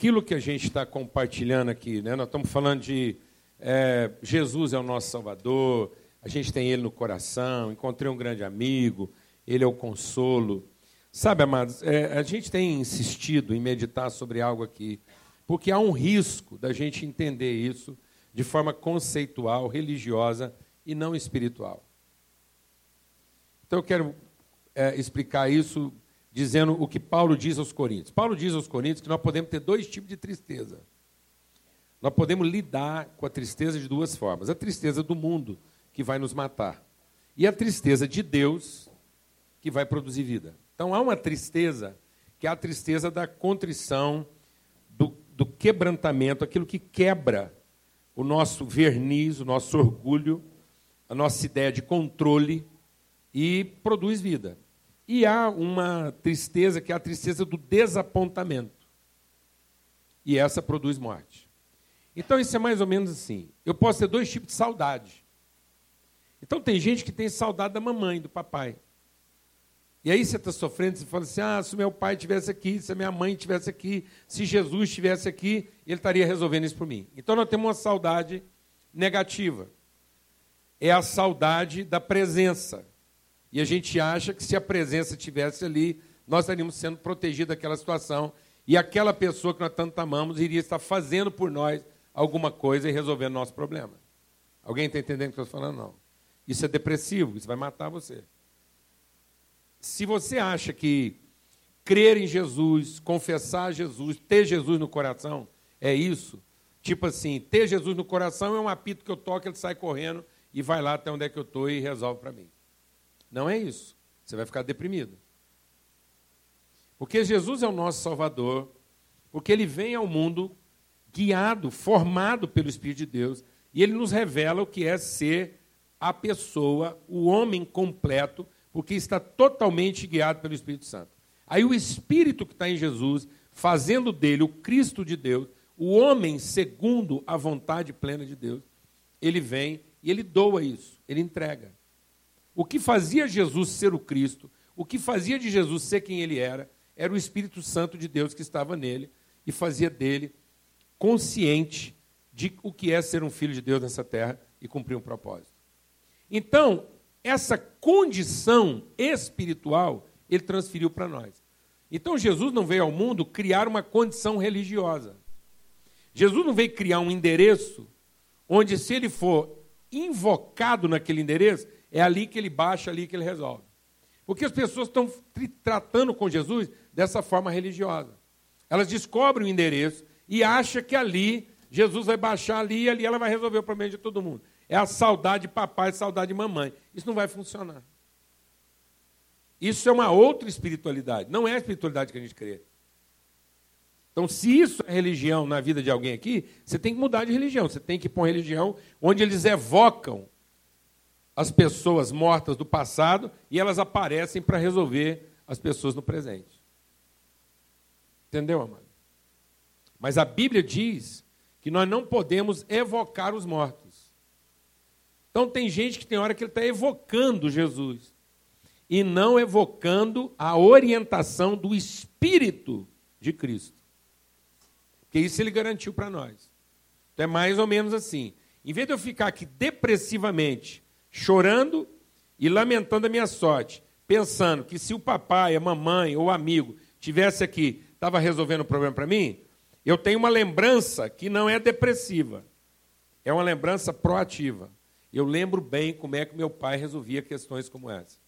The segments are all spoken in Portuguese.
aquilo que a gente está compartilhando aqui, né? nós estamos falando de é, Jesus é o nosso Salvador, a gente tem Ele no coração, encontrei um grande amigo, Ele é o consolo. Sabe, amados, é, a gente tem insistido em meditar sobre algo aqui, porque há um risco da gente entender isso de forma conceitual, religiosa e não espiritual. Então eu quero é, explicar isso dizendo o que Paulo diz aos Coríntios. Paulo diz aos Coríntios que nós podemos ter dois tipos de tristeza. Nós podemos lidar com a tristeza de duas formas: a tristeza do mundo, que vai nos matar, e a tristeza de Deus, que vai produzir vida. Então há uma tristeza, que é a tristeza da contrição, do, do quebrantamento, aquilo que quebra o nosso verniz, o nosso orgulho, a nossa ideia de controle e produz vida. E há uma tristeza que é a tristeza do desapontamento. E essa produz morte. Então isso é mais ou menos assim. Eu posso ter dois tipos de saudade. Então tem gente que tem saudade da mamãe, do papai. E aí você está sofrendo, você fala assim: ah, se meu pai estivesse aqui, se a minha mãe estivesse aqui, se Jesus estivesse aqui, ele estaria resolvendo isso por mim. Então nós temos uma saudade negativa. É a saudade da presença. E a gente acha que se a presença estivesse ali, nós estaríamos sendo protegidos daquela situação. E aquela pessoa que nós tanto amamos iria estar fazendo por nós alguma coisa e resolvendo nosso problema. Alguém está entendendo o que eu estou falando? Não. Isso é depressivo, isso vai matar você se você acha que crer em Jesus, confessar Jesus, ter Jesus no coração, é isso, tipo assim, ter Jesus no coração é um apito que eu toco, ele sai correndo e vai lá até onde é que eu estou e resolve para mim. Não é isso. Você vai ficar deprimido. Porque Jesus é o nosso Salvador, porque ele vem ao mundo guiado, formado pelo Espírito de Deus, e ele nos revela o que é ser a pessoa, o homem completo porque está totalmente guiado pelo Espírito Santo. Aí o Espírito que está em Jesus, fazendo dele o Cristo de Deus, o homem segundo a vontade plena de Deus, ele vem e ele doa isso, ele entrega. O que fazia Jesus ser o Cristo, o que fazia de Jesus ser quem ele era, era o Espírito Santo de Deus que estava nele e fazia dele consciente de o que é ser um filho de Deus nessa terra e cumprir um propósito. Então, essa condição espiritual ele transferiu para nós. Então Jesus não veio ao mundo criar uma condição religiosa. Jesus não veio criar um endereço onde, se ele for invocado naquele endereço, é ali que ele baixa, ali que ele resolve. Porque as pessoas estão tratando com Jesus dessa forma religiosa. Elas descobrem o endereço e acham que ali Jesus vai baixar ali e ali ela vai resolver o problema de todo mundo é a saudade de papai, saudade de mamãe. Isso não vai funcionar. Isso é uma outra espiritualidade, não é a espiritualidade que a gente crê. Então, se isso é religião na vida de alguém aqui, você tem que mudar de religião. Você tem que ir para uma religião onde eles evocam as pessoas mortas do passado e elas aparecem para resolver as pessoas no presente. Entendeu, amado? Mas a Bíblia diz que nós não podemos evocar os mortos. Então tem gente que tem hora que ele está evocando Jesus e não evocando a orientação do Espírito de Cristo. Porque isso ele garantiu para nós. Então é mais ou menos assim. Em vez de eu ficar aqui depressivamente, chorando e lamentando a minha sorte, pensando que se o papai, a mamãe ou o amigo tivesse aqui, estava resolvendo o problema para mim, eu tenho uma lembrança que não é depressiva, é uma lembrança proativa. Eu lembro bem como é que meu pai resolvia questões como essa.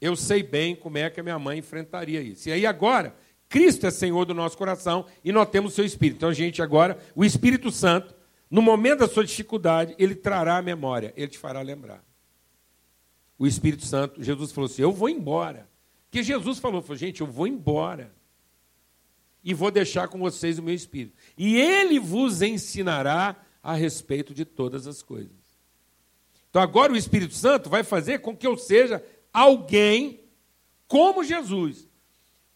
Eu sei bem como é que a minha mãe enfrentaria isso. E aí agora, Cristo é Senhor do nosso coração e nós temos o seu Espírito. Então, gente, agora, o Espírito Santo, no momento da sua dificuldade, ele trará a memória, ele te fará lembrar. O Espírito Santo, Jesus falou assim: Eu vou embora. Porque Jesus falou, falou, gente, eu vou embora. E vou deixar com vocês o meu Espírito. E ele vos ensinará a respeito de todas as coisas. Então agora o Espírito Santo vai fazer com que eu seja alguém como Jesus.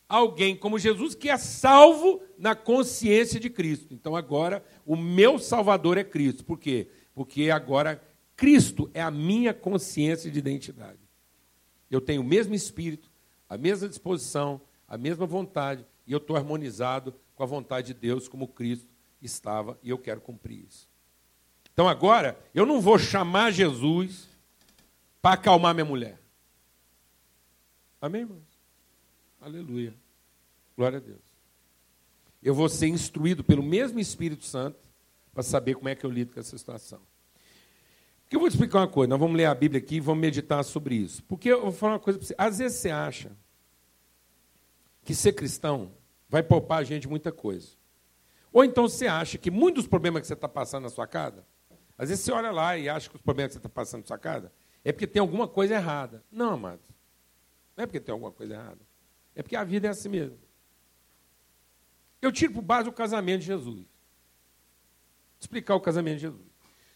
Alguém como Jesus que é salvo na consciência de Cristo. Então agora o meu Salvador é Cristo. Por quê? Porque agora Cristo é a minha consciência de identidade. Eu tenho o mesmo espírito, a mesma disposição, a mesma vontade, e eu estou harmonizado com a vontade de Deus, como Cristo estava, e eu quero cumprir isso. Então agora, eu não vou chamar Jesus para acalmar minha mulher. Amém, irmãos? Aleluia. Glória a Deus. Eu vou ser instruído pelo mesmo Espírito Santo para saber como é que eu lido com essa situação. Porque eu vou te explicar uma coisa, nós vamos ler a Bíblia aqui e vamos meditar sobre isso. Porque eu vou falar uma coisa para você. Às vezes você acha que ser cristão vai poupar a gente muita coisa. Ou então você acha que muitos dos problemas que você está passando na sua casa, às vezes você olha lá e acha que os problemas que você está passando na sua casa é porque tem alguma coisa errada. Não, amado. Não é porque tem alguma coisa errada. É porque a vida é assim mesmo. Eu tiro por base o casamento de Jesus. Vou explicar o casamento de Jesus.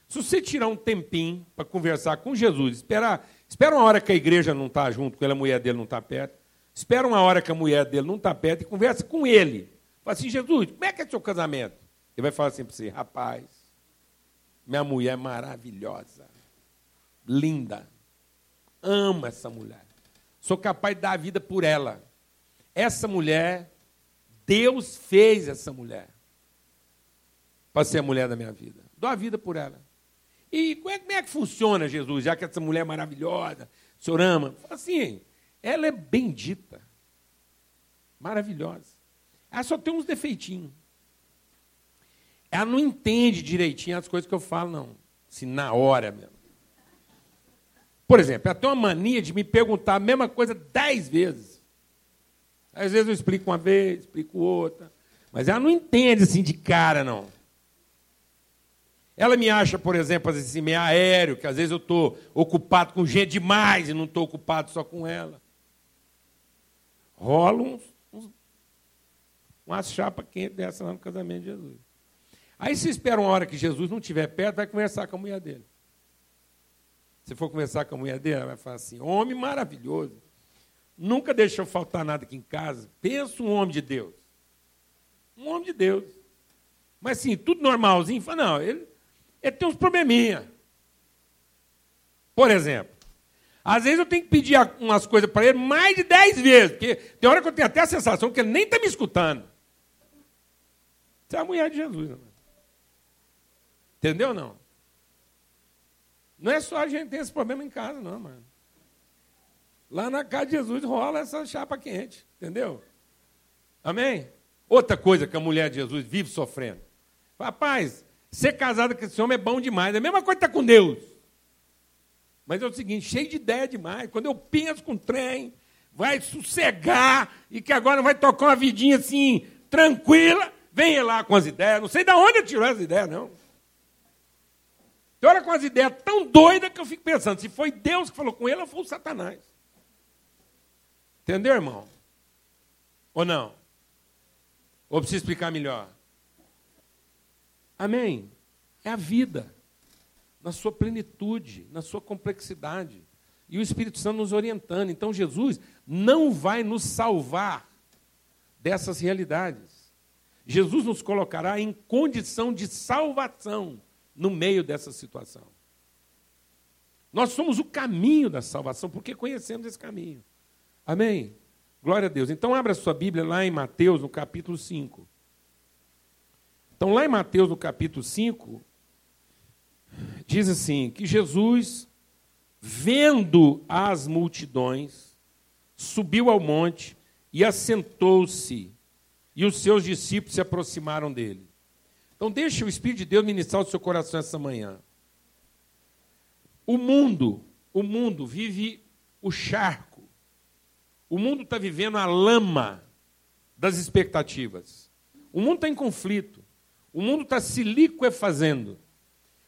Se você tirar um tempinho para conversar com Jesus, esperar, espera uma hora que a igreja não está junto com ele, a mulher dele não está perto, espera uma hora que a mulher dele não está perto e conversa com ele. Fala assim, Jesus, como é que é seu casamento? Ele vai falar assim para você, rapaz, minha mulher é maravilhosa, linda, amo essa mulher, sou capaz de dar a vida por ela. Essa mulher Deus fez essa mulher para ser a mulher da minha vida. Dou a vida por ela. E como é, como é, que funciona, Jesus, já que essa mulher é maravilhosa, o senhor ama? Assim, ela é bendita, maravilhosa. Ela só tem uns defeitinhos. Ela não entende direitinho as coisas que eu falo, não. Se na hora mesmo. Por exemplo, ela tem uma mania de me perguntar a mesma coisa dez vezes. Às vezes eu explico uma vez, explico outra. Mas ela não entende assim de cara, não. Ela me acha, por exemplo, assim, meio aéreo, que às vezes eu estou ocupado com gente demais e não estou ocupado só com ela. Rola uns, uns, umas chapas quentes dessa lá no casamento de Jesus. Aí se espera uma hora que Jesus não estiver perto, vai conversar com a mulher dele. Se for conversar com a mulher dele, ela vai falar assim: homem maravilhoso. Nunca deixou faltar nada aqui em casa. Pensa um homem de Deus. Um homem de Deus. Mas sim, tudo normalzinho. Não, ele, ele tem uns probleminha. Por exemplo, às vezes eu tenho que pedir umas coisas para ele mais de dez vezes, porque tem hora que eu tenho até a sensação que ele nem está me escutando. Você é a mulher de Jesus, não. Entendeu ou não? Não é só a gente ter esse problema em casa, não, mano. Lá na casa de Jesus rola essa chapa quente, entendeu? Amém? Outra coisa que a mulher de Jesus vive sofrendo. Rapaz, ser casada com esse homem é bom demais. É a mesma coisa que estar tá com Deus. Mas é o seguinte, cheio de ideia demais. Quando eu penso com o trem, vai sossegar e que agora vai tocar uma vidinha assim, tranquila, vem lá com as ideias. Não sei de onde ele tirou as ideias, não. Tem hora com as ideias tão doidas que eu fico pensando, se foi Deus que falou com ele ou foi o Satanás. Entendeu, irmão? Ou não? Ou preciso explicar melhor? Amém? É a vida, na sua plenitude, na sua complexidade. E o Espírito Santo nos orientando. Então, Jesus não vai nos salvar dessas realidades. Jesus nos colocará em condição de salvação no meio dessa situação. Nós somos o caminho da salvação, porque conhecemos esse caminho. Amém? Glória a Deus. Então, abra sua Bíblia lá em Mateus, no capítulo 5. Então, lá em Mateus, no capítulo 5, diz assim: que Jesus, vendo as multidões, subiu ao monte e assentou-se, e os seus discípulos se aproximaram dele. Então, deixe o Espírito de Deus ministrar o seu coração essa manhã. O mundo, o mundo vive o charco o mundo está vivendo a lama das expectativas. O mundo está em conflito. O mundo está se liquefazendo.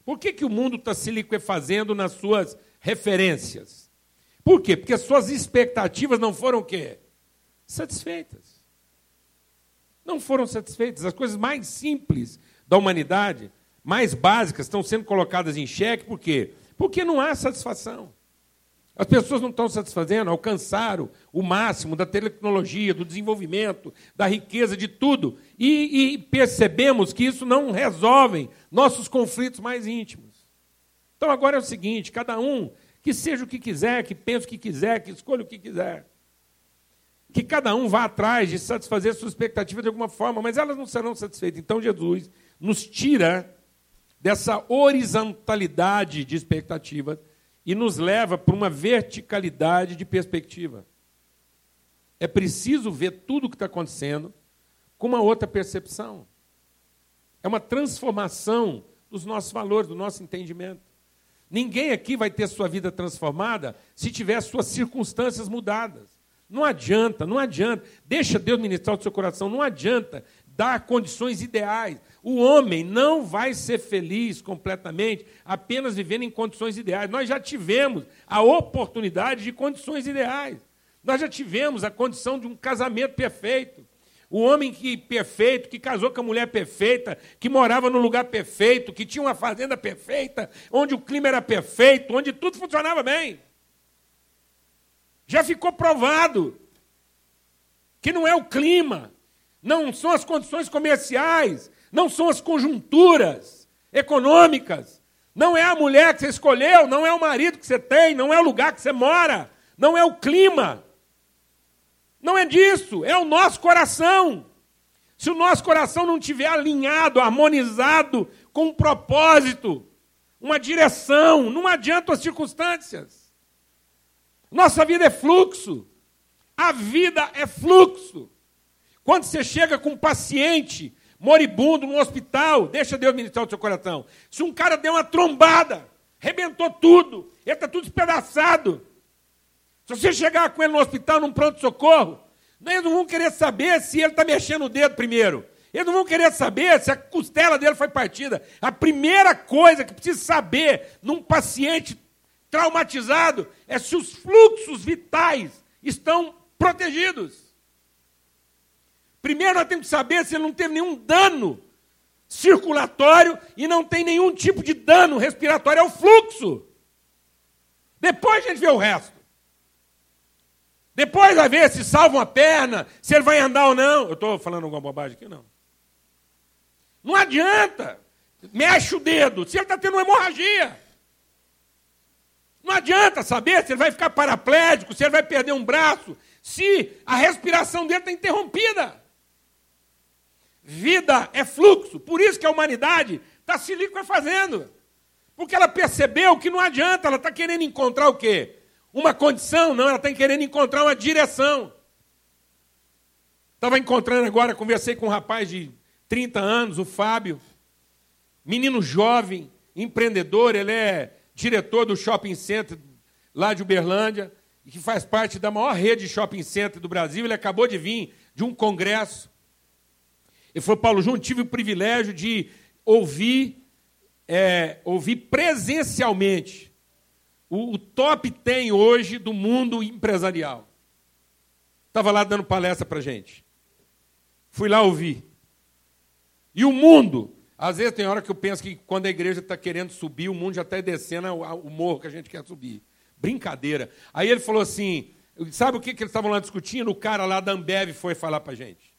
Por que, que o mundo está se liquefazendo nas suas referências? Por quê? Porque as suas expectativas não foram o quê? Satisfeitas. Não foram satisfeitas. As coisas mais simples da humanidade, mais básicas, estão sendo colocadas em xeque. Por quê? Porque não há satisfação. As pessoas não estão satisfazendo, alcançaram o máximo da tecnologia, do desenvolvimento, da riqueza, de tudo. E, e percebemos que isso não resolve nossos conflitos mais íntimos. Então agora é o seguinte: cada um que seja o que quiser, que pense o que quiser, que escolha o que quiser. que cada um vá atrás de satisfazer suas expectativas de alguma forma, mas elas não serão satisfeitas. Então Jesus nos tira dessa horizontalidade de expectativas e nos leva para uma verticalidade de perspectiva. É preciso ver tudo o que está acontecendo com uma outra percepção. É uma transformação dos nossos valores, do nosso entendimento. Ninguém aqui vai ter sua vida transformada se tiver suas circunstâncias mudadas. Não adianta, não adianta. Deixa Deus ministrar o seu coração. Não adianta dar condições ideais. O homem não vai ser feliz completamente apenas vivendo em condições ideais. Nós já tivemos a oportunidade de condições ideais. Nós já tivemos a condição de um casamento perfeito. O homem que perfeito, que casou com a mulher perfeita, que morava no lugar perfeito, que tinha uma fazenda perfeita, onde o clima era perfeito, onde tudo funcionava bem. Já ficou provado que não é o clima, não são as condições comerciais, não são as conjunturas econômicas, não é a mulher que você escolheu, não é o marido que você tem, não é o lugar que você mora, não é o clima. Não é disso, é o nosso coração. Se o nosso coração não estiver alinhado, harmonizado com um propósito, uma direção, não adianta as circunstâncias. Nossa vida é fluxo. A vida é fluxo. Quando você chega com um paciente moribundo no hospital, deixa Deus ministrar o seu coração. Se um cara deu uma trombada, rebentou tudo, ele está tudo despedaçado. Se você chegar com ele no hospital, num pronto-socorro, eles não vão querer saber se ele está mexendo o dedo primeiro. Eles não vão querer saber se a costela dele foi partida. A primeira coisa que precisa saber num paciente traumatizado é se os fluxos vitais estão protegidos. Primeiro nós temos que saber se ele não teve nenhum dano circulatório e não tem nenhum tipo de dano respiratório, é o fluxo. Depois a gente vê o resto. Depois vai ver se salva uma perna, se ele vai andar ou não. Eu estou falando alguma bobagem aqui? Não. Não adianta. Mexe o dedo, se ele está tendo uma hemorragia. Não adianta saber se ele vai ficar paraplégico, se ele vai perder um braço, se a respiração dele está interrompida. Vida é fluxo. Por isso que a humanidade está se liquefazendo. Porque ela percebeu que não adianta, ela está querendo encontrar o quê? uma condição, não, ela está querendo encontrar uma direção. Estava encontrando agora, conversei com um rapaz de 30 anos, o Fábio, menino jovem, empreendedor, ele é diretor do shopping center lá de Uberlândia, e que faz parte da maior rede de shopping center do Brasil. Ele acabou de vir de um congresso. Ele falou, Paulo Júnior, tive o privilégio de ouvir, é, ouvir presencialmente o, o top tem hoje do mundo empresarial. Estava lá dando palestra para gente. Fui lá ouvir. E o mundo, às vezes tem hora que eu penso que quando a igreja está querendo subir, o mundo já está descendo o morro que a gente quer subir. Brincadeira. Aí ele falou assim: sabe o que, que eles estavam lá discutindo? O cara lá da Ambev foi falar para gente.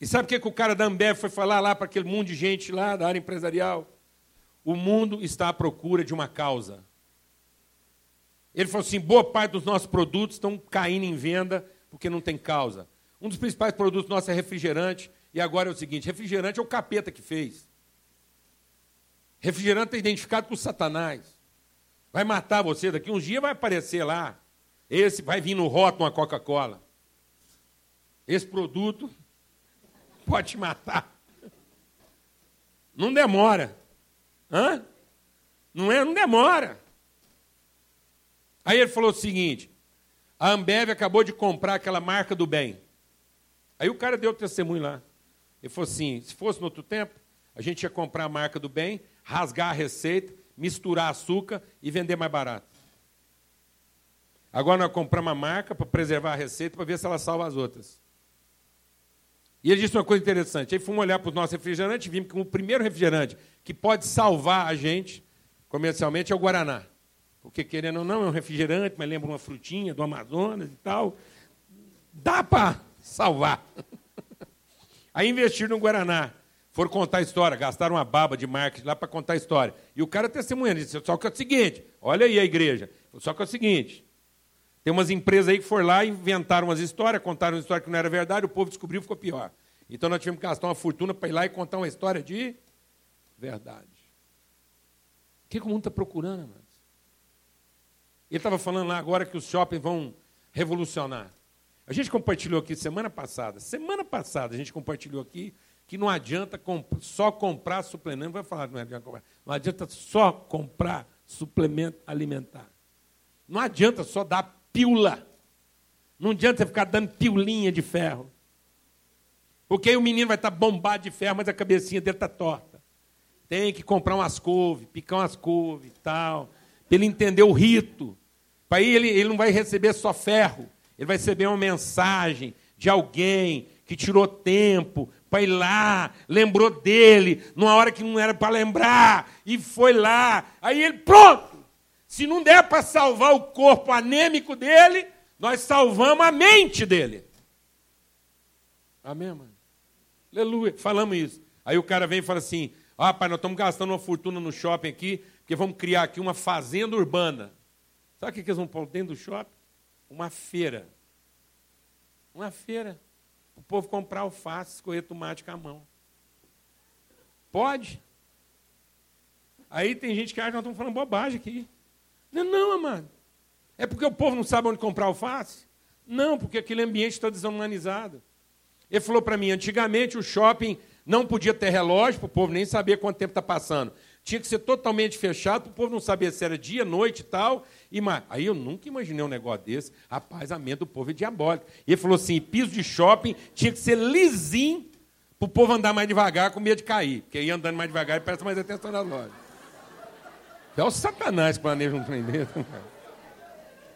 E sabe o que, que o cara da Ambev foi falar lá para aquele mundo de gente lá da área empresarial? O mundo está à procura de uma causa. Ele falou assim: boa parte dos nossos produtos estão caindo em venda porque não tem causa. Um dos principais produtos nossos é refrigerante, e agora é o seguinte: refrigerante é o capeta que fez. Refrigerante é identificado com Satanás. Vai matar você, daqui uns dias vai aparecer lá. Esse vai vir no rótulo uma Coca-Cola. Esse produto pode te matar. Não demora. Hã? Não é? Não demora. Aí ele falou o seguinte: a Ambev acabou de comprar aquela marca do bem. Aí o cara deu o testemunho lá. Ele falou assim: se fosse no outro tempo, a gente ia comprar a marca do bem, rasgar a receita, misturar açúcar e vender mais barato. Agora nós compramos uma marca para preservar a receita, para ver se ela salva as outras. E ele disse uma coisa interessante. Aí fomos olhar para o nosso refrigerante e vimos que o primeiro refrigerante que pode salvar a gente comercialmente é o Guaraná. Porque, querendo ou não, é um refrigerante, mas lembra uma frutinha do Amazonas e tal. Dá para salvar. Aí investiram no Guaraná. Foram contar a história, gastaram uma baba de marketing lá para contar a história. E o cara testemunhando, disse, só que é o seguinte, olha aí a igreja, só que é o seguinte, Tem umas empresas aí que foram lá, inventaram umas histórias, contaram uma história que não era verdade, o povo descobriu e ficou pior. Então nós tivemos que gastar uma fortuna para ir lá e contar uma história de verdade. O que, que o mundo está procurando, amados? Ele estava falando lá agora que os shoppings vão revolucionar. A gente compartilhou aqui semana passada. Semana passada a gente compartilhou aqui que não adianta comp só comprar suplemento. Não vai falar não adianta comprar. Não adianta só comprar suplemento alimentar. Não adianta só dar pílula. Não adianta você ficar dando piulinha de ferro. Porque aí o menino vai estar bombado de ferro, mas a cabecinha dele está torta. Tem que comprar umas couves, picar umas couves e tal, para ele entender o rito. Para ele, ele não vai receber só ferro, ele vai receber uma mensagem de alguém que tirou tempo para ir lá, lembrou dele, numa hora que não era para lembrar, e foi lá. Aí ele, pronto! Se não der para salvar o corpo anêmico dele, nós salvamos a mente dele. Amém, mano? Aleluia. Falamos isso. Aí o cara vem e fala assim: Ah, pai, nós estamos gastando uma fortuna no shopping aqui, porque vamos criar aqui uma fazenda urbana. Sabe o que eles vão pôr dentro do shopping? Uma feira. Uma feira. O povo comprar alface, escorrer tomate com a mão. Pode? Aí tem gente que acha que nós estamos falando bobagem aqui. Não, não, amado. É porque o povo não sabe onde comprar alface? Não, porque aquele ambiente está desumanizado. Ele falou para mim, antigamente o shopping não podia ter relógio para o povo nem saber quanto tempo está passando. Tinha que ser totalmente fechado para o povo não saber se era dia, noite e tal. E mais. Aí eu nunca imaginei um negócio desse. Rapaz, a mente do povo é diabólica. E ele falou assim: piso de shopping tinha que ser lisinho para o povo andar mais devagar com medo de cair. Porque aí andando mais devagar presta mais atenção na loja. É o satanás que planeja um trem desse.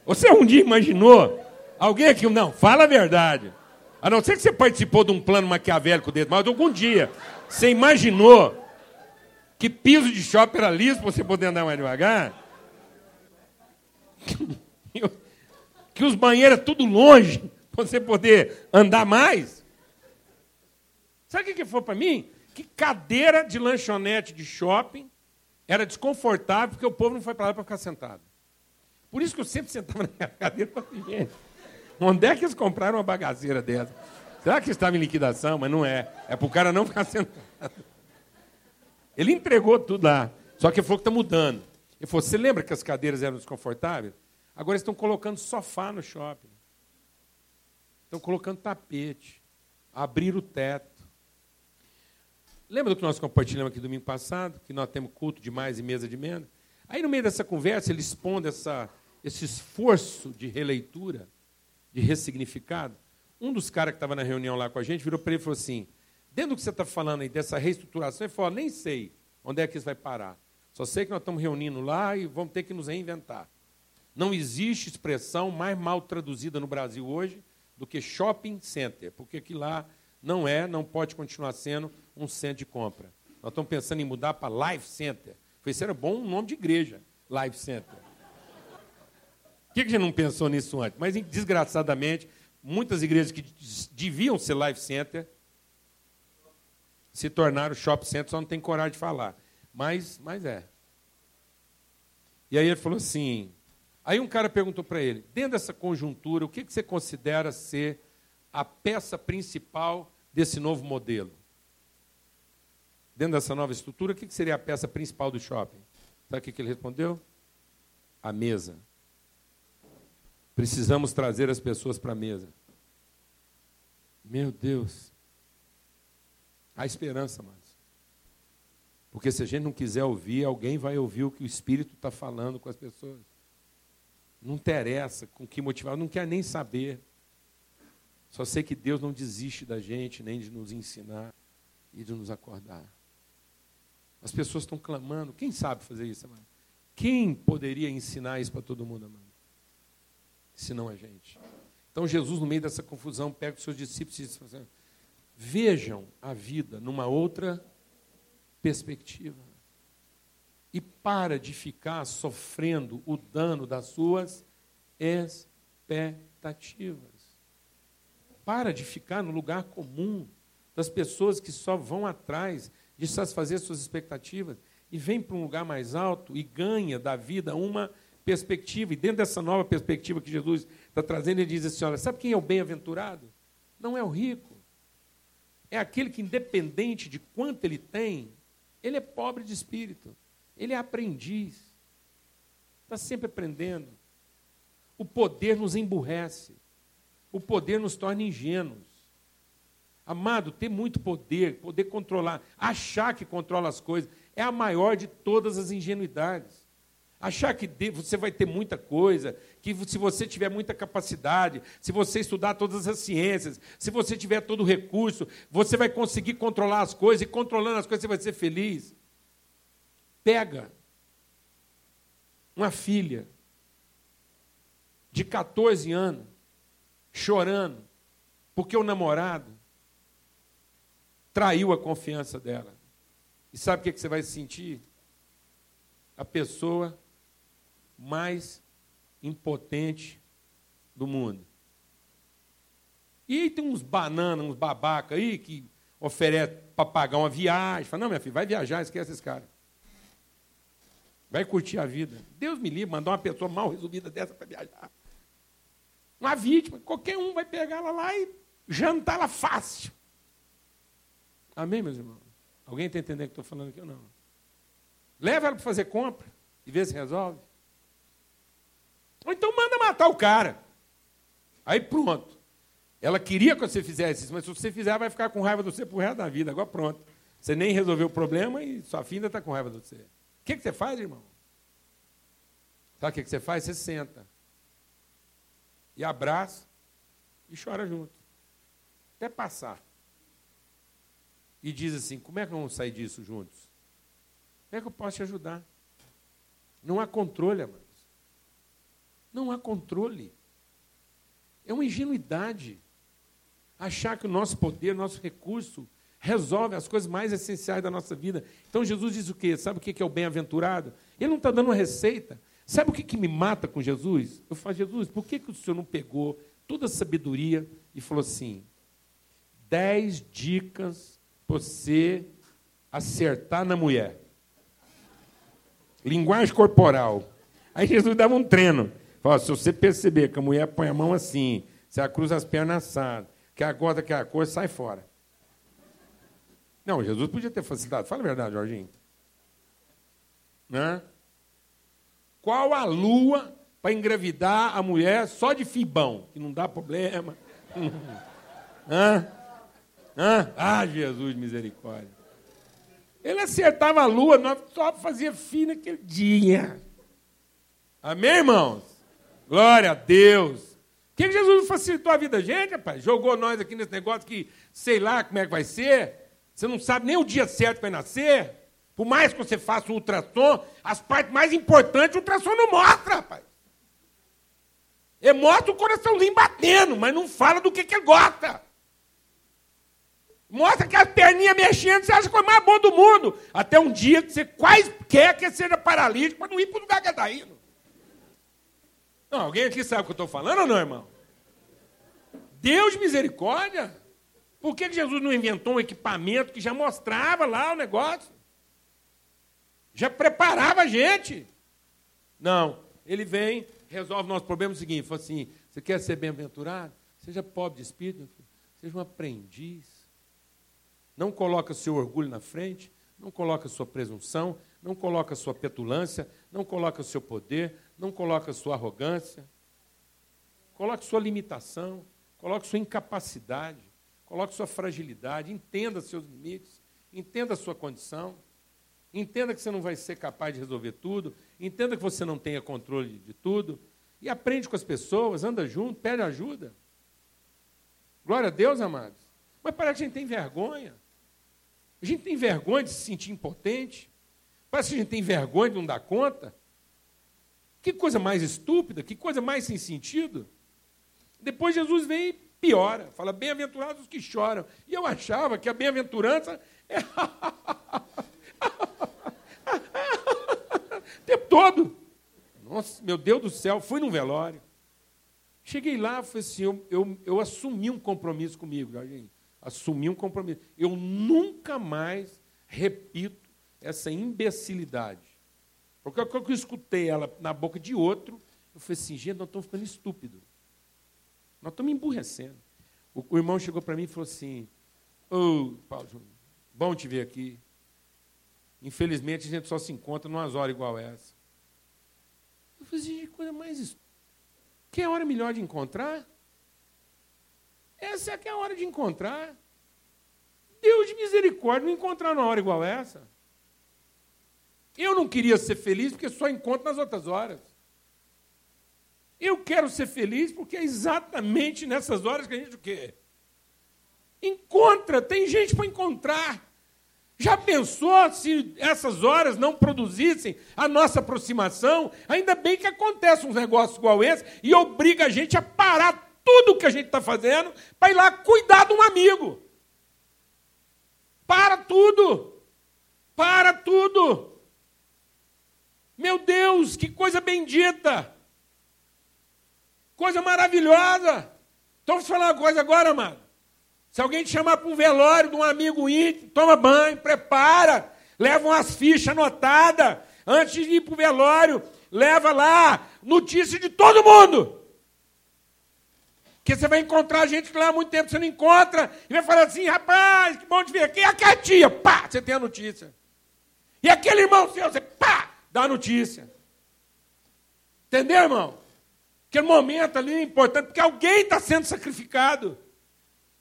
Você um dia imaginou? Alguém aqui, não, fala a verdade. A não ser que você participou de um plano maquiavélico dele, mas algum dia você imaginou que piso de shopping era liso para você poder andar mais devagar? que os banheiros é tudo longe para você poder andar mais? Sabe o que foi para mim? Que cadeira de lanchonete de shopping era desconfortável porque o povo não foi para lá para ficar sentado. Por isso que eu sempre sentava na minha cadeira para gente. Onde é que eles compraram uma bagaceira dessa? Será que estava em liquidação? Mas não é. É para o cara não ficar sentado. Ele entregou tudo lá. Só que ele falou que está mudando. Ele falou: Você lembra que as cadeiras eram desconfortáveis? Agora estão colocando sofá no shopping. Estão colocando tapete. Abrir o teto. Lembra do que nós compartilhamos aqui domingo passado? Que nós temos culto de mais e mesa de menos? Aí, no meio dessa conversa, ele expondo essa, esse esforço de releitura de ressignificado, um dos caras que estava na reunião lá com a gente virou para ele e falou assim: dentro do que você está falando aí dessa reestruturação, ele falou: nem sei onde é que isso vai parar. Só sei que nós estamos reunindo lá e vamos ter que nos reinventar. Não existe expressão mais mal traduzida no Brasil hoje do que shopping center, porque aqui lá não é, não pode continuar sendo um centro de compra. Nós estamos pensando em mudar para Life Center. Foi ser bom nome de igreja, Life Center. Por que a gente não pensou nisso antes? Mas, desgraçadamente, muitas igrejas que deviam ser life center se tornaram shopping center, só não tem coragem de falar. Mas, mas é. E aí ele falou assim. Aí um cara perguntou para ele: dentro dessa conjuntura, o que você considera ser a peça principal desse novo modelo? Dentro dessa nova estrutura, o que, seria a peça principal do shopping? Sabe o que ele respondeu? A mesa. Precisamos trazer as pessoas para a mesa. Meu Deus. Há esperança, mas. Porque se a gente não quiser ouvir, alguém vai ouvir o que o Espírito está falando com as pessoas. Não interessa com que motivar, não quer nem saber. Só sei que Deus não desiste da gente, nem de nos ensinar e de nos acordar. As pessoas estão clamando. Quem sabe fazer isso, amado? Quem poderia ensinar isso para todo mundo, amado? senão a gente. Então Jesus, no meio dessa confusão, pega os seus discípulos e diz assim, vejam a vida numa outra perspectiva. E para de ficar sofrendo o dano das suas expectativas. Para de ficar no lugar comum das pessoas que só vão atrás de satisfazer suas expectativas e vem para um lugar mais alto e ganha da vida uma perspectiva, e dentro dessa nova perspectiva que Jesus está trazendo, ele diz assim: olha, sabe quem é o bem-aventurado? Não é o rico. É aquele que, independente de quanto ele tem, ele é pobre de espírito. Ele é aprendiz. Está sempre aprendendo. O poder nos emburrece. O poder nos torna ingênuos. Amado, ter muito poder, poder controlar, achar que controla as coisas, é a maior de todas as ingenuidades. Achar que você vai ter muita coisa, que se você tiver muita capacidade, se você estudar todas as ciências, se você tiver todo o recurso, você vai conseguir controlar as coisas, e controlando as coisas você vai ser feliz. Pega uma filha de 14 anos, chorando, porque o namorado traiu a confiança dela. E sabe o que você vai sentir? A pessoa mais impotente do mundo. E aí tem uns bananas, uns babaca aí que oferece para pagar uma viagem. Fala, não, minha filha, vai viajar, esquece esse cara. Vai curtir a vida. Deus me livre, mandar uma pessoa mal resolvida dessa para viajar. Uma vítima, qualquer um vai pegar ela lá e jantar ela fácil. Amém, meus irmãos? Alguém está entendendo o que estou falando aqui ou não? Leva ela para fazer compra e vê se resolve. Ou então manda matar o cara. Aí pronto. Ela queria que você fizesse isso, mas se você fizer, vai ficar com raiva de você pro resto da vida. Agora pronto. Você nem resolveu o problema e sua filha está com raiva de você. O que, que você faz, irmão? Sabe o que, que você faz? Você senta. E abraça e chora junto. Até passar. E diz assim: como é que vamos sair disso juntos? Como é que eu posso te ajudar? Não há controle, amados. Não há controle. É uma ingenuidade achar que o nosso poder, nosso recurso, resolve as coisas mais essenciais da nossa vida. Então Jesus diz o quê? Sabe o que é o bem-aventurado? Ele não está dando uma receita. Sabe o que, que me mata com Jesus? Eu falo, Jesus, por que, que o Senhor não pegou toda a sabedoria e falou assim: dez dicas para você acertar na mulher? Linguagem corporal. Aí Jesus dava um treino. Fala, se você perceber que a mulher põe a mão assim, se ela cruza as pernas assadas, que a gota, que a cor, sai fora. Não, Jesus podia ter facilitado. Fala a verdade, Jorginho. Né? Qual a lua para engravidar a mulher só de fibão, que não dá problema? Hã? Hã? Ah, Jesus, misericórdia. Ele acertava a lua, só fazia fina aquele dia. Amém, irmãos? Glória a Deus. O que Jesus facilitou a vida da gente, rapaz? Jogou nós aqui nesse negócio que sei lá como é que vai ser. Você não sabe nem o dia certo que vai nascer. Por mais que você faça o ultrassom, as partes mais importantes o ultrassom não mostra, rapaz. Ele mostra o coraçãozinho batendo, mas não fala do que, que ele gosta. Mostra que as perninhas mexendo, você acha que é coisa mais boa do mundo. Até um dia que você quase quer que seja paralítico para não ir para o lugar que está indo. Não, alguém aqui sabe o que eu estou falando ou não, irmão? Deus de misericórdia. Por que Jesus não inventou um equipamento que já mostrava lá o negócio? Já preparava a gente. Não, ele vem, resolve o nosso problema é o seguinte: fala assim, você quer ser bem-aventurado? Seja pobre de espírito, seja um aprendiz. Não coloca seu orgulho na frente, não coloca sua presunção, não coloca sua petulância, não coloca seu poder, não coloca sua arrogância, coloque sua limitação, coloque sua incapacidade, coloque sua fragilidade, entenda seus limites, entenda sua condição, entenda que você não vai ser capaz de resolver tudo, entenda que você não tenha controle de tudo, e aprende com as pessoas, anda junto, pede ajuda. Glória a Deus, amados. Mas parece que a gente tem vergonha. A gente tem vergonha de se sentir impotente. Parece que a gente tem vergonha de não dar conta. Que coisa mais estúpida, que coisa mais sem sentido. Depois Jesus vem e piora, fala: bem-aventurados os que choram. E eu achava que a bem-aventurança é. O tempo todo. Nossa, meu Deus do céu, fui num velório. Cheguei lá, falei assim, eu, eu, eu assumi um compromisso comigo, gente. Assumi um compromisso. Eu nunca mais repito essa imbecilidade Porque quando eu escutei ela na boca de outro, eu falei assim, gente, nós estamos ficando estúpidos. Nós estamos emburrecendo. O, o irmão chegou para mim e falou assim, ô, oh, Paulo bom te ver aqui. Infelizmente, a gente só se encontra numa horas igual essa. Eu falei assim, coisa mais... Que é hora melhor de encontrar? Essa é que é a hora de encontrar. Deus de misericórdia, não encontrar numa hora igual essa. Eu não queria ser feliz porque só encontro nas outras horas. Eu quero ser feliz porque é exatamente nessas horas que a gente o quê? Encontra, tem gente para encontrar. Já pensou se essas horas não produzissem a nossa aproximação? Ainda bem que acontece uns negócios igual esse e obriga a gente a parar tudo o que a gente está fazendo para ir lá cuidar de um amigo. Para tudo! Para tudo! Meu Deus, que coisa bendita! Coisa maravilhosa! Então, vou falar uma coisa agora, mano. Se alguém te chamar para um velório de um amigo íntimo, toma banho, prepara, leva umas fichas anotadas. Antes de ir para o velório, leva lá notícia de todo mundo. Porque você vai encontrar gente que lá há muito tempo você não encontra, e vai falar assim, rapaz, que bom te ver aqui. E a tia, pá, você tem a notícia. E aquele irmão seu, você, pá, dá a notícia. Entendeu, irmão? Aquele momento ali é importante, porque alguém está sendo sacrificado.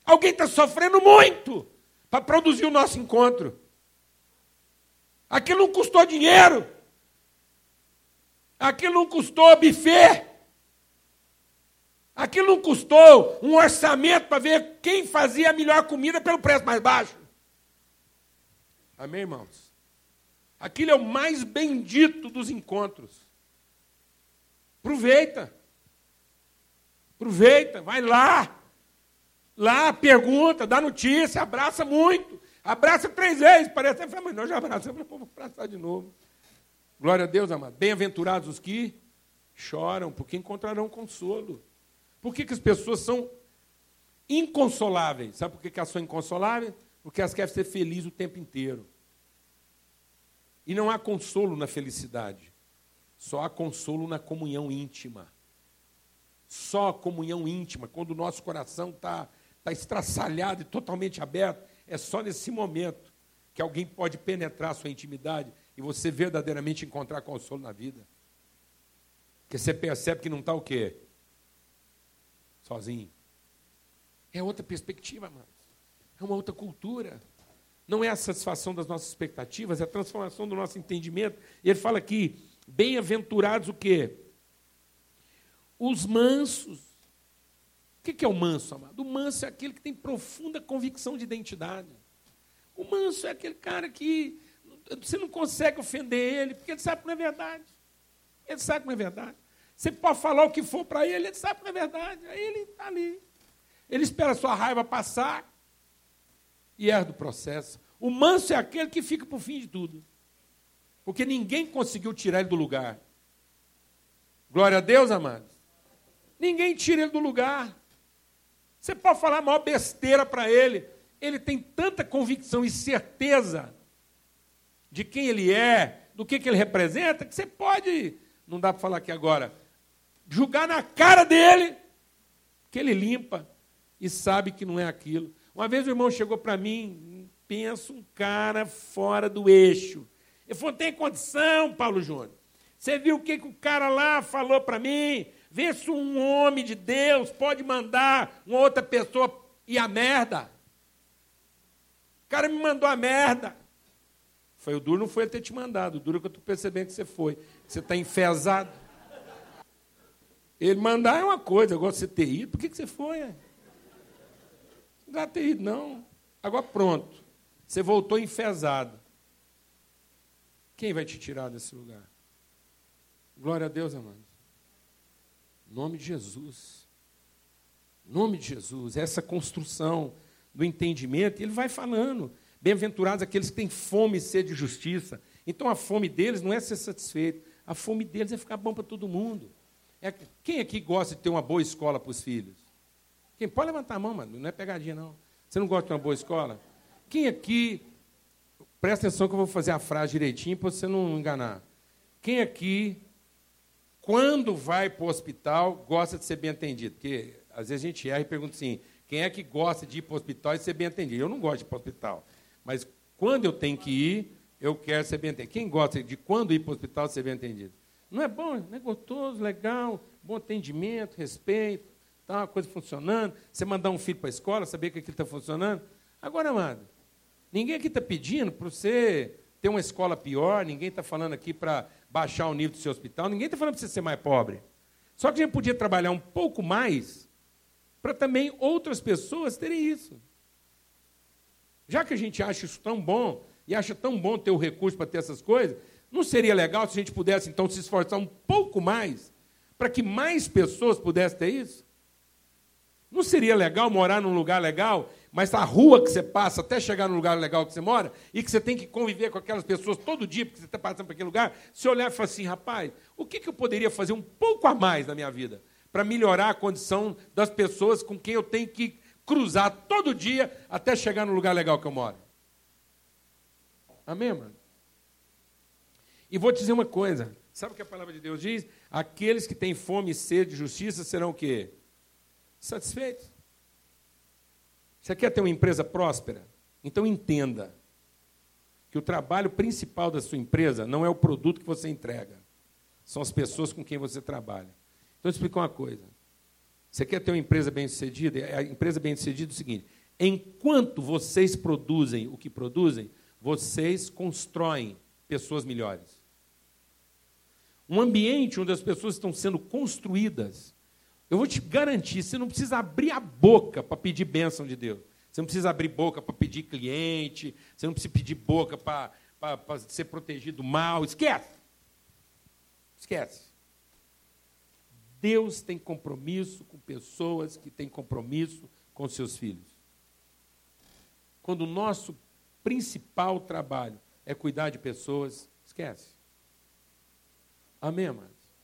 Alguém está sofrendo muito para produzir o nosso encontro. Aquilo não custou dinheiro. Aquilo não custou buffet. Aquilo não custou um orçamento para ver quem fazia a melhor comida pelo preço mais baixo. Amém, irmãos? Aquilo é o mais bendito dos encontros. Aproveita. Aproveita, vai lá. Lá, pergunta, dá notícia, abraça muito. Abraça três vezes. Parece até, mas nós já abraçamos, vou abraçar de novo. Glória a Deus, amado. Bem-aventurados os que choram, porque encontrarão consolo. Por que, que as pessoas são inconsoláveis? Sabe por que, que elas são inconsoláveis? Porque elas querem ser felizes o tempo inteiro. E não há consolo na felicidade. Só há consolo na comunhão íntima. Só a comunhão íntima, quando o nosso coração está tá estraçalhado e totalmente aberto, é só nesse momento que alguém pode penetrar a sua intimidade e você verdadeiramente encontrar consolo na vida. Porque você percebe que não está o quê? Sozinho. É outra perspectiva, mano. É uma outra cultura. Não é a satisfação das nossas expectativas, é a transformação do nosso entendimento. Ele fala aqui, bem-aventurados o quê? Os mansos. O que é o manso, amado? O manso é aquele que tem profunda convicção de identidade. O manso é aquele cara que você não consegue ofender ele, porque ele sabe que não é verdade. Ele sabe que não é verdade. Você pode falar o que for para ele, ele sabe que não é verdade. Aí ele está ali. Ele espera a sua raiva passar e erra do processo. O manso é aquele que fica para o fim de tudo. Porque ninguém conseguiu tirar ele do lugar. Glória a Deus, amados. Ninguém tira ele do lugar. Você pode falar a maior besteira para ele. Ele tem tanta convicção e certeza de quem ele é, do que, que ele representa, que você pode, não dá para falar aqui agora, julgar na cara dele, que ele limpa e sabe que não é aquilo. Uma vez o irmão chegou para mim, pensa um cara fora do eixo. Ele falou: tem condição, Paulo Júnior. Você viu o que, que o cara lá falou para mim? Vê se um homem de Deus pode mandar uma outra pessoa ir a merda. O cara me mandou a merda. Foi o duro, não foi ele ter te mandado. O duro é que eu estou percebendo que você foi. Você está enfesado. Ele mandar é uma coisa, agora você ter ido, por que, que você foi? Não dá ter ido, não. Agora pronto. Você voltou enfesado. Quem vai te tirar desse lugar? Glória a Deus, amados. Nome de Jesus. Nome de Jesus. Essa construção do entendimento, ele vai falando. Bem-aventurados aqueles que têm fome e sede de justiça. Então a fome deles não é ser satisfeito, a fome deles é ficar bom para todo mundo. É, quem aqui gosta de ter uma boa escola para os filhos? Quem? Pode levantar a mão, mano, não é pegadinha, não. Você não gosta de uma boa escola? Quem aqui, presta atenção que eu vou fazer a frase direitinho para você não enganar. Quem aqui, quando vai para o hospital, gosta de ser bem atendido? Porque às vezes a gente erra e pergunta assim: quem é que gosta de ir para o hospital e ser bem atendido? Eu não gosto de ir para o hospital. Mas quando eu tenho que ir, eu quero ser bem atendido. Quem gosta de quando ir para o hospital ser bem atendido? Não é bom? Não é gostoso, legal, bom atendimento, respeito, tá coisa funcionando. Você mandar um filho para a escola, saber que aquilo está funcionando. Agora, amado, ninguém aqui está pedindo para você ter uma escola pior, ninguém está falando aqui para baixar o nível do seu hospital, ninguém está falando para você ser mais pobre. Só que a gente podia trabalhar um pouco mais para também outras pessoas terem isso. Já que a gente acha isso tão bom, e acha tão bom ter o recurso para ter essas coisas, não seria legal se a gente pudesse, então, se esforçar um pouco mais para que mais pessoas pudessem ter isso? Não seria legal morar num lugar legal, mas a rua que você passa até chegar no lugar legal que você mora, e que você tem que conviver com aquelas pessoas todo dia, porque você está passando por aquele lugar, se olhar e falar assim, rapaz, o que, que eu poderia fazer um pouco a mais na minha vida para melhorar a condição das pessoas com quem eu tenho que cruzar todo dia até chegar no lugar legal que eu moro? Amém, mano? E vou te dizer uma coisa. Sabe o que a palavra de Deus diz? Aqueles que têm fome e sede de justiça serão o quê? Satisfeitos. Você quer ter uma empresa próspera? Então entenda que o trabalho principal da sua empresa não é o produto que você entrega, são as pessoas com quem você trabalha. Então, eu explicar uma coisa. Você quer ter uma empresa bem-sucedida? A empresa bem-sucedida é o seguinte: enquanto vocês produzem o que produzem, vocês constroem pessoas melhores. Um ambiente onde as pessoas estão sendo construídas. Eu vou te garantir, você não precisa abrir a boca para pedir bênção de Deus. Você não precisa abrir boca para pedir cliente, você não precisa pedir boca para, ser protegido do mal. Esquece. Esquece. Deus tem compromisso com pessoas que têm compromisso com seus filhos. Quando o nosso principal trabalho é cuidar de pessoas, esquece. Amém, amados?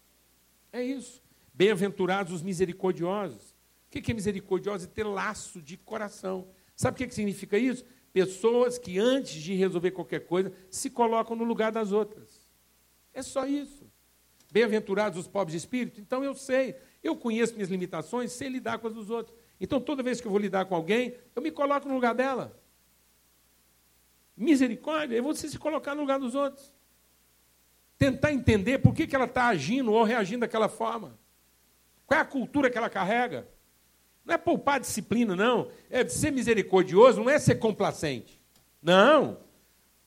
É isso. Bem-aventurados os misericordiosos. O que é misericordioso? É ter laço de coração. Sabe o que significa isso? Pessoas que, antes de resolver qualquer coisa, se colocam no lugar das outras. É só isso. Bem-aventurados os pobres de espírito. Então eu sei, eu conheço minhas limitações, sei lidar com as dos outros. Então toda vez que eu vou lidar com alguém, eu me coloco no lugar dela. Misericórdia é você se colocar no lugar dos outros. Tentar entender por que, que ela está agindo ou reagindo daquela forma. Qual é a cultura que ela carrega? Não é poupar disciplina, não. É ser misericordioso, não é ser complacente. Não.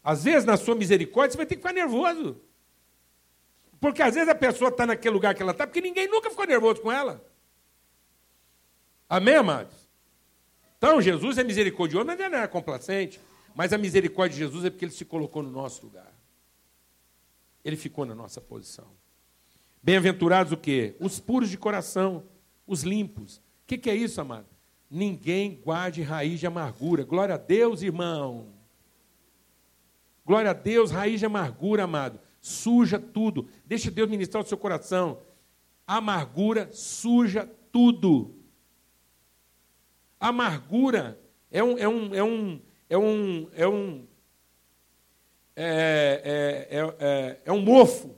Às vezes, na sua misericórdia, você vai ter que ficar nervoso. Porque às vezes a pessoa está naquele lugar que ela está, porque ninguém nunca ficou nervoso com ela. Amém, amados? Então, Jesus é misericordioso, mas ele não é complacente. Mas a misericórdia de Jesus é porque ele se colocou no nosso lugar. Ele ficou na nossa posição. Bem-aventurados o quê? Os puros de coração, os limpos. O que, que é isso, amado? Ninguém guarde raiz de amargura. Glória a Deus, irmão. Glória a Deus, raiz de amargura, amado. Suja tudo. Deixa Deus ministrar o seu coração. amargura suja tudo. amargura é um, é um, é um, é um, é um, é, é, é, é um mofo.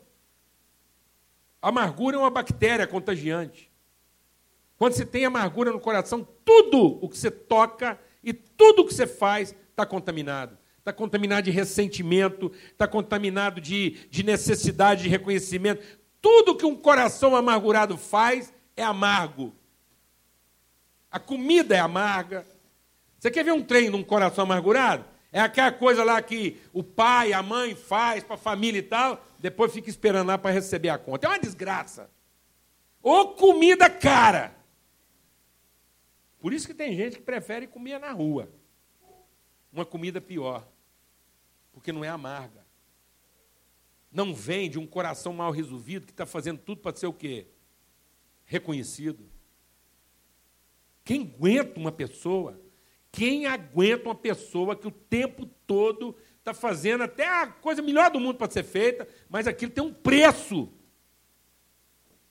Amargura é uma bactéria contagiante. Quando você tem amargura no coração, tudo o que você toca e tudo o que você faz está contaminado. Está contaminado de ressentimento, está contaminado de, de necessidade de reconhecimento. Tudo que um coração amargurado faz é amargo. A comida é amarga, você quer ver um trem num coração amargurado? É aquela coisa lá que o pai, a mãe faz para a família e tal, depois fica esperando lá para receber a conta. É uma desgraça. Ou comida cara. Por isso que tem gente que prefere comer na rua. Uma comida pior. Porque não é amarga. Não vem de um coração mal resolvido que está fazendo tudo para ser o quê? Reconhecido. Quem aguenta uma pessoa quem aguenta uma pessoa que o tempo todo está fazendo até a coisa melhor do mundo para ser feita, mas aquilo tem um preço.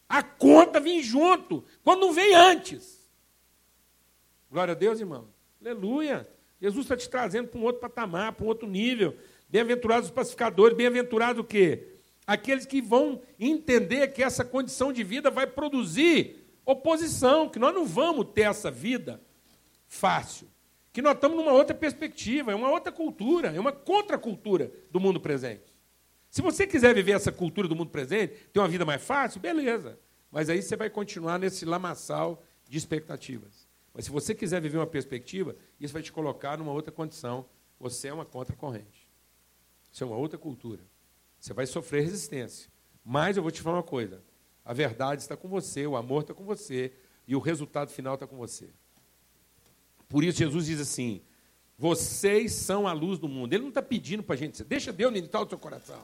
A conta vem junto, quando não vem antes. Glória a Deus, irmão. Aleluia. Jesus está te trazendo para um outro patamar, para um outro nível. Bem-aventurados os pacificadores, bem-aventurados o quê? aqueles que vão entender que essa condição de vida vai produzir oposição, que nós não vamos ter essa vida fácil, que nós estamos numa outra perspectiva, é uma outra cultura, é uma contracultura do mundo presente. Se você quiser viver essa cultura do mundo presente, ter uma vida mais fácil, beleza. Mas aí você vai continuar nesse lamaçal de expectativas. Mas se você quiser viver uma perspectiva, isso vai te colocar numa outra condição. Você é uma contracorrente. Isso é uma outra cultura. Você vai sofrer resistência. Mas eu vou te falar uma coisa: a verdade está com você, o amor está com você e o resultado final está com você. Por isso Jesus diz assim: vocês são a luz do mundo. Ele não está pedindo para a gente, deixa Deus militar o seu coração.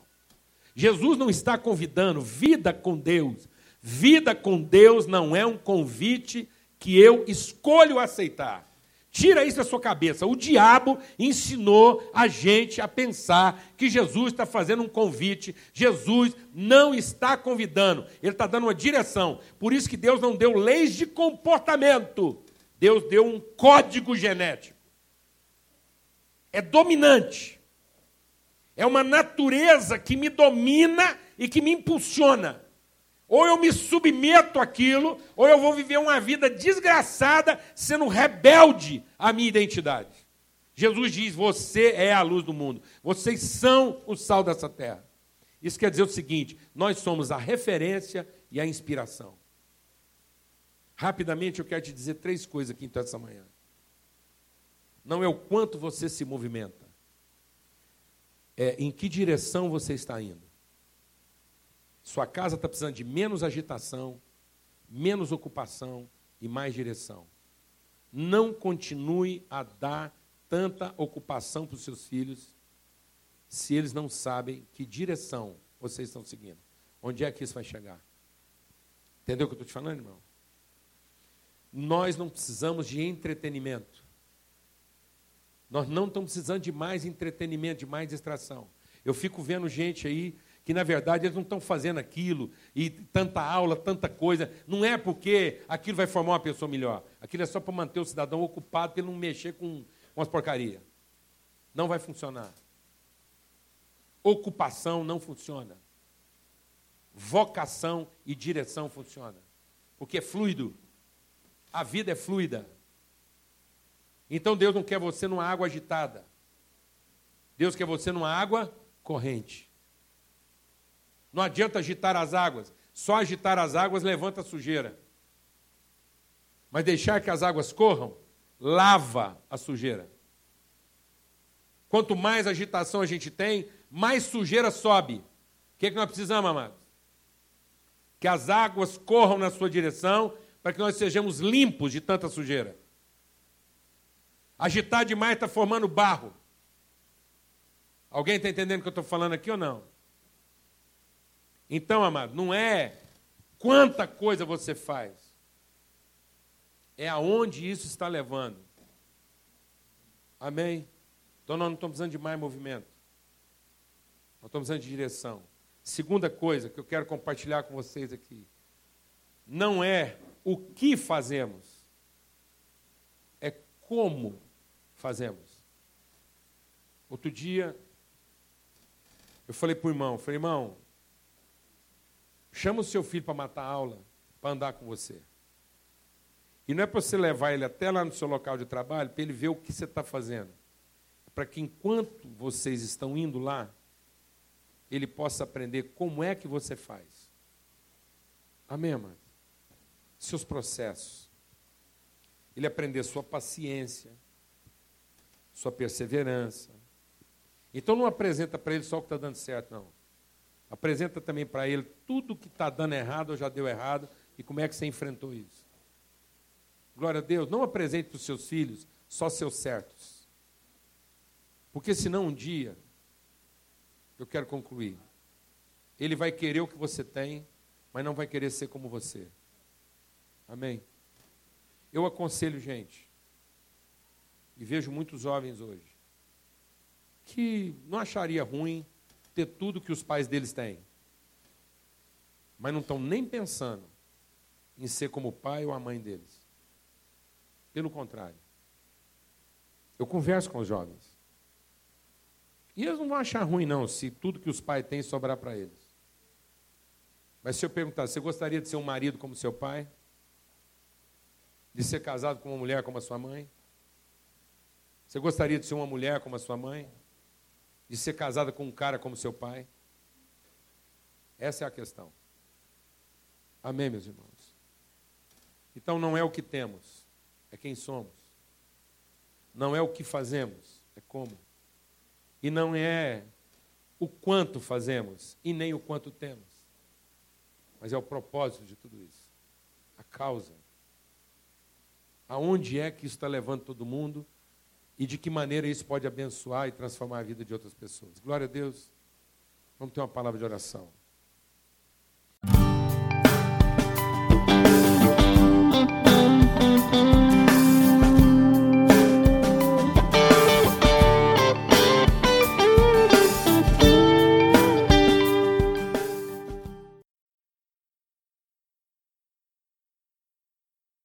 Jesus não está convidando vida com Deus. Vida com Deus não é um convite que eu escolho aceitar. Tira isso da sua cabeça. O diabo ensinou a gente a pensar que Jesus está fazendo um convite. Jesus não está convidando, ele está dando uma direção. Por isso que Deus não deu leis de comportamento. Deus deu um código genético. É dominante. É uma natureza que me domina e que me impulsiona. Ou eu me submeto àquilo, ou eu vou viver uma vida desgraçada, sendo rebelde à minha identidade. Jesus diz: Você é a luz do mundo, vocês são o sal dessa terra. Isso quer dizer o seguinte: nós somos a referência e a inspiração. Rapidamente eu quero te dizer três coisas aqui então essa manhã. Não é o quanto você se movimenta, é em que direção você está indo. Sua casa está precisando de menos agitação, menos ocupação e mais direção. Não continue a dar tanta ocupação para os seus filhos se eles não sabem que direção vocês estão seguindo. Onde é que isso vai chegar? Entendeu o que eu estou te falando, irmão? Nós não precisamos de entretenimento. Nós não estamos precisando de mais entretenimento, de mais distração. Eu fico vendo gente aí que na verdade eles não estão fazendo aquilo, e tanta aula, tanta coisa. Não é porque aquilo vai formar uma pessoa melhor. Aquilo é só para manter o cidadão ocupado para ele não mexer com, as porcarias. Não vai funcionar. Ocupação não funciona. Vocação e direção funciona. Porque é fluido. A vida é fluida. Então Deus não quer você numa água agitada. Deus quer você numa água corrente. Não adianta agitar as águas. Só agitar as águas levanta a sujeira. Mas deixar que as águas corram, lava a sujeira. Quanto mais agitação a gente tem, mais sujeira sobe. O que, é que nós precisamos, amados? Que as águas corram na sua direção para que nós sejamos limpos de tanta sujeira. Agitar demais está formando barro. Alguém está entendendo o que eu estou falando aqui ou não? Então, amado, não é quanta coisa você faz, é aonde isso está levando. Amém? Então nós não estamos precisando de mais movimento. Nós estamos precisando de direção. Segunda coisa que eu quero compartilhar com vocês aqui. Não é o que fazemos, é como fazemos. Outro dia, eu falei para o irmão, falei, irmão, Chama o seu filho para matar a aula, para andar com você. E não é para você levar ele até lá no seu local de trabalho, para ele ver o que você está fazendo. É para que enquanto vocês estão indo lá, ele possa aprender como é que você faz. Amém, amado? Seus processos. Ele aprender sua paciência, sua perseverança. Então não apresenta para ele só o que está dando certo, não. Apresenta também para ele tudo que está dando errado ou já deu errado e como é que você enfrentou isso. Glória a Deus. Não apresente para os seus filhos só seus certos. Porque senão um dia, eu quero concluir, ele vai querer o que você tem, mas não vai querer ser como você. Amém? Eu aconselho gente, e vejo muitos jovens hoje, que não acharia ruim ter tudo que os pais deles têm. Mas não estão nem pensando em ser como o pai ou a mãe deles. Pelo contrário. Eu converso com os jovens. E eles não vão achar ruim, não, se tudo que os pais têm sobrar para eles. Mas se eu perguntar, você gostaria de ser um marido como seu pai? De ser casado com uma mulher como a sua mãe? Você gostaria de ser uma mulher como a sua mãe? De ser casada com um cara como seu pai? Essa é a questão. Amém, meus irmãos? Então não é o que temos, é quem somos. Não é o que fazemos, é como. E não é o quanto fazemos e nem o quanto temos. Mas é o propósito de tudo isso. A causa. Aonde é que isso está levando todo mundo e de que maneira isso pode abençoar e transformar a vida de outras pessoas. Glória a Deus. Vamos ter uma palavra de oração.